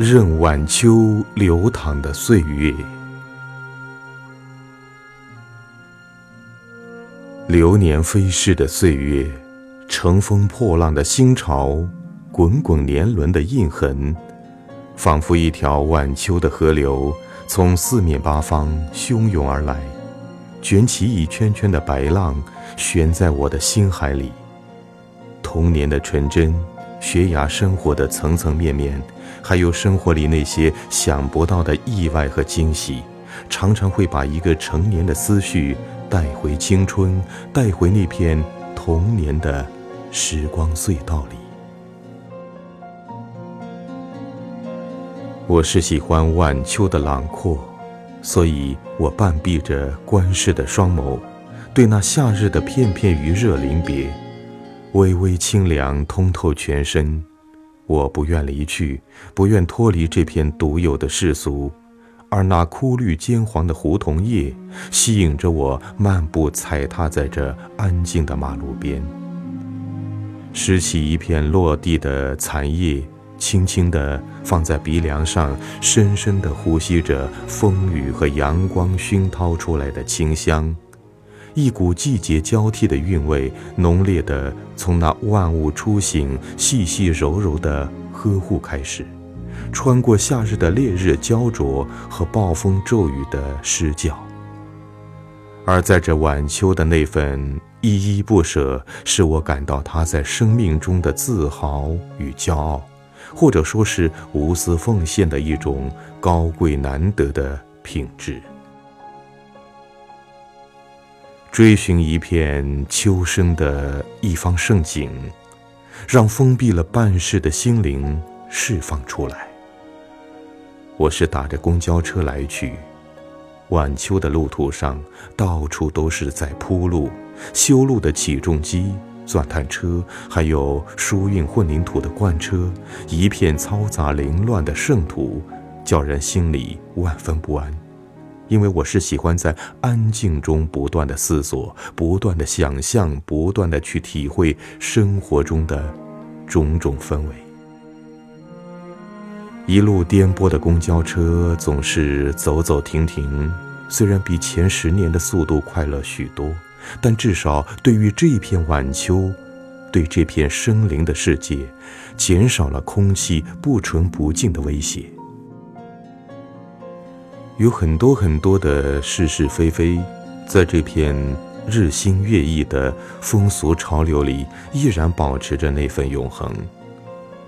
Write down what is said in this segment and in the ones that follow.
任晚秋流淌的岁月，流年飞逝的岁月，乘风破浪的心潮，滚滚年轮的印痕，仿佛一条晚秋的河流，从四面八方汹涌而来，卷起一圈圈的白浪，悬在我的心海里。童年的纯真。学牙生活的层层面面，还有生活里那些想不到的意外和惊喜，常常会把一个成年的思绪带回青春，带回那片童年的时光隧道里。我是喜欢晚秋的朗阔，所以我半闭着观世的双眸，对那夏日的片片余热临别。微微清凉，通透全身。我不愿离去，不愿脱离这片独有的世俗，而那枯绿金黄的梧桐叶，吸引着我漫步踩踏在这安静的马路边。拾起一片落地的残叶，轻轻地放在鼻梁上，深深地呼吸着风雨和阳光熏陶出来的清香。一股季节交替的韵味，浓烈的从那万物初醒、细细柔柔的呵护开始，穿过夏日的烈日焦灼和暴风骤雨的湿教。而在这晚秋的那份依依不舍，使我感到他在生命中的自豪与骄傲，或者说是无私奉献的一种高贵难得的品质。追寻一片秋生的一方盛景，让封闭了半世的心灵释放出来。我是打着公交车来去，晚秋的路途上，到处都是在铺路、修路的起重机、钻探车，还有输运混凝土的罐车，一片嘈杂凌乱的圣土，叫人心里万分不安。因为我是喜欢在安静中不断的思索、不断的想象、不断的去体会生活中的种种氛围。一路颠簸的公交车总是走走停停，虽然比前十年的速度快了许多，但至少对于这片晚秋，对这片生灵的世界，减少了空气不纯不净的威胁。有很多很多的是是非非，在这片日新月异的风俗潮流里，依然保持着那份永恒。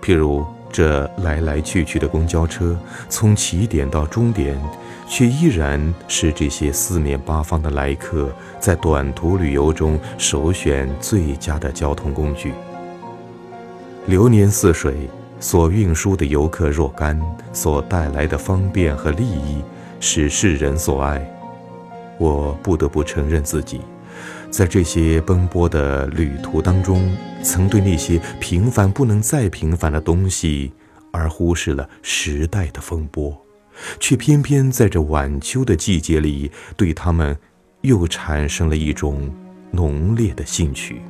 譬如这来来去去的公交车，从起点到终点，却依然是这些四面八方的来客在短途旅游中首选最佳的交通工具。流年似水，所运输的游客若干，所带来的方便和利益。使世人所爱，我不得不承认自己，在这些奔波的旅途当中，曾对那些平凡不能再平凡的东西，而忽视了时代的风波，却偏偏在这晚秋的季节里，对他们又产生了一种浓烈的兴趣。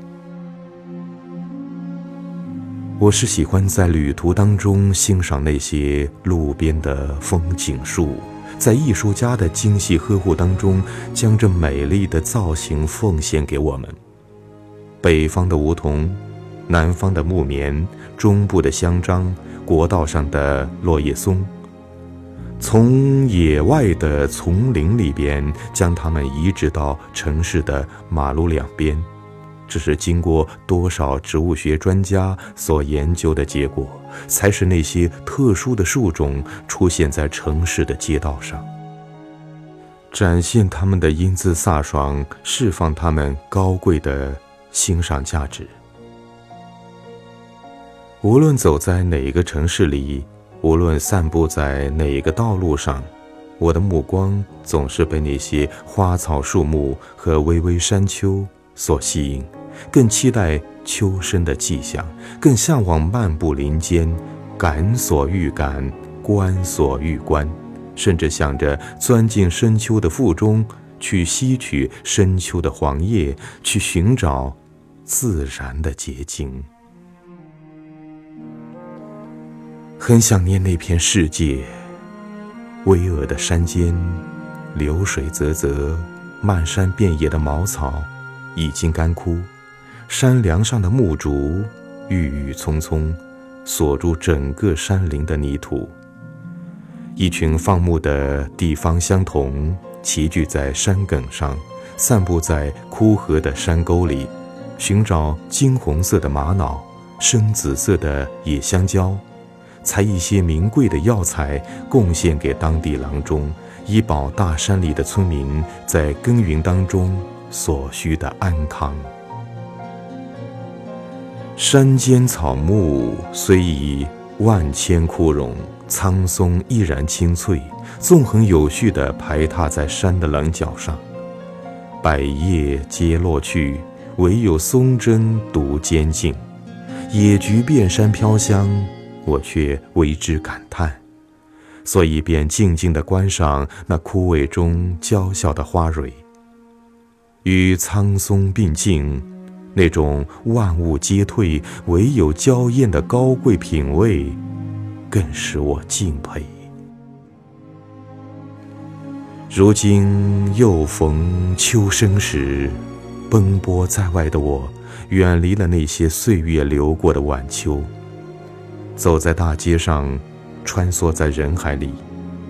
我是喜欢在旅途当中欣赏那些路边的风景树。在艺术家的精细呵护当中，将这美丽的造型奉献给我们。北方的梧桐，南方的木棉，中部的香樟，国道上的落叶松，从野外的丛林里边将它们移植到城市的马路两边。这是经过多少植物学专家所研究的结果，才使那些特殊的树种出现在城市的街道上，展现它们的英姿飒爽，释放它们高贵的欣赏价值。无论走在哪一个城市里，无论散步在哪一个道路上，我的目光总是被那些花草树木和巍巍山丘所吸引。更期待秋深的迹象，更向往漫步林间，感所欲感，观所欲观，甚至想着钻进深秋的腹中，去吸取深秋的黄叶，去寻找自然的结晶。很想念那片世界。巍峨的山间，流水啧啧，漫山遍野的茅草已经干枯，山梁上的木竹郁郁葱葱，锁住整个山林的泥土。一群放牧的地方乡童齐聚在山埂上，散步在枯涸的山沟里，寻找金红色的玛瑙、深紫色的野香蕉。采一些名贵的药材贡献给当地郎中，以保大山里的村民在耕耘当中所需的安康。山间草木虽已万千枯荣，苍松依然青翠，纵横有序地排踏在山的棱角上。百叶皆落去，唯有松针独坚劲。野菊遍山飘香。我却为之感叹，所以便静静地观赏那枯萎中娇小的花蕊。与苍松并进，那种万物皆退，唯有娇艳的高贵品味，更使我敬佩。如今又逢秋声时，奔波在外的我，远离了那些岁月流过的晚秋。走在大街上，穿梭在人海里，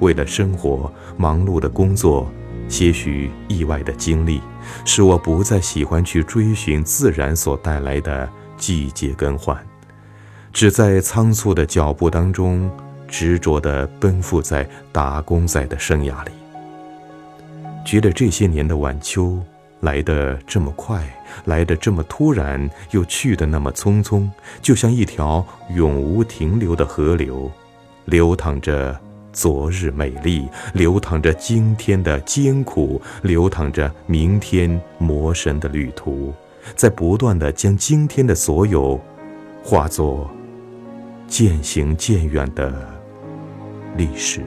为了生活忙碌的工作，些许意外的经历，使我不再喜欢去追寻自然所带来的季节更换，只在仓促的脚步当中，执着地奔赴在打工仔的生涯里，觉得这些年的晚秋。来得这么快，来得这么突然，又去得那么匆匆，就像一条永无停留的河流，流淌着昨日美丽，流淌着今天的艰苦，流淌着明天魔神的旅途，在不断的将今天的所有，化作渐行渐远的历史。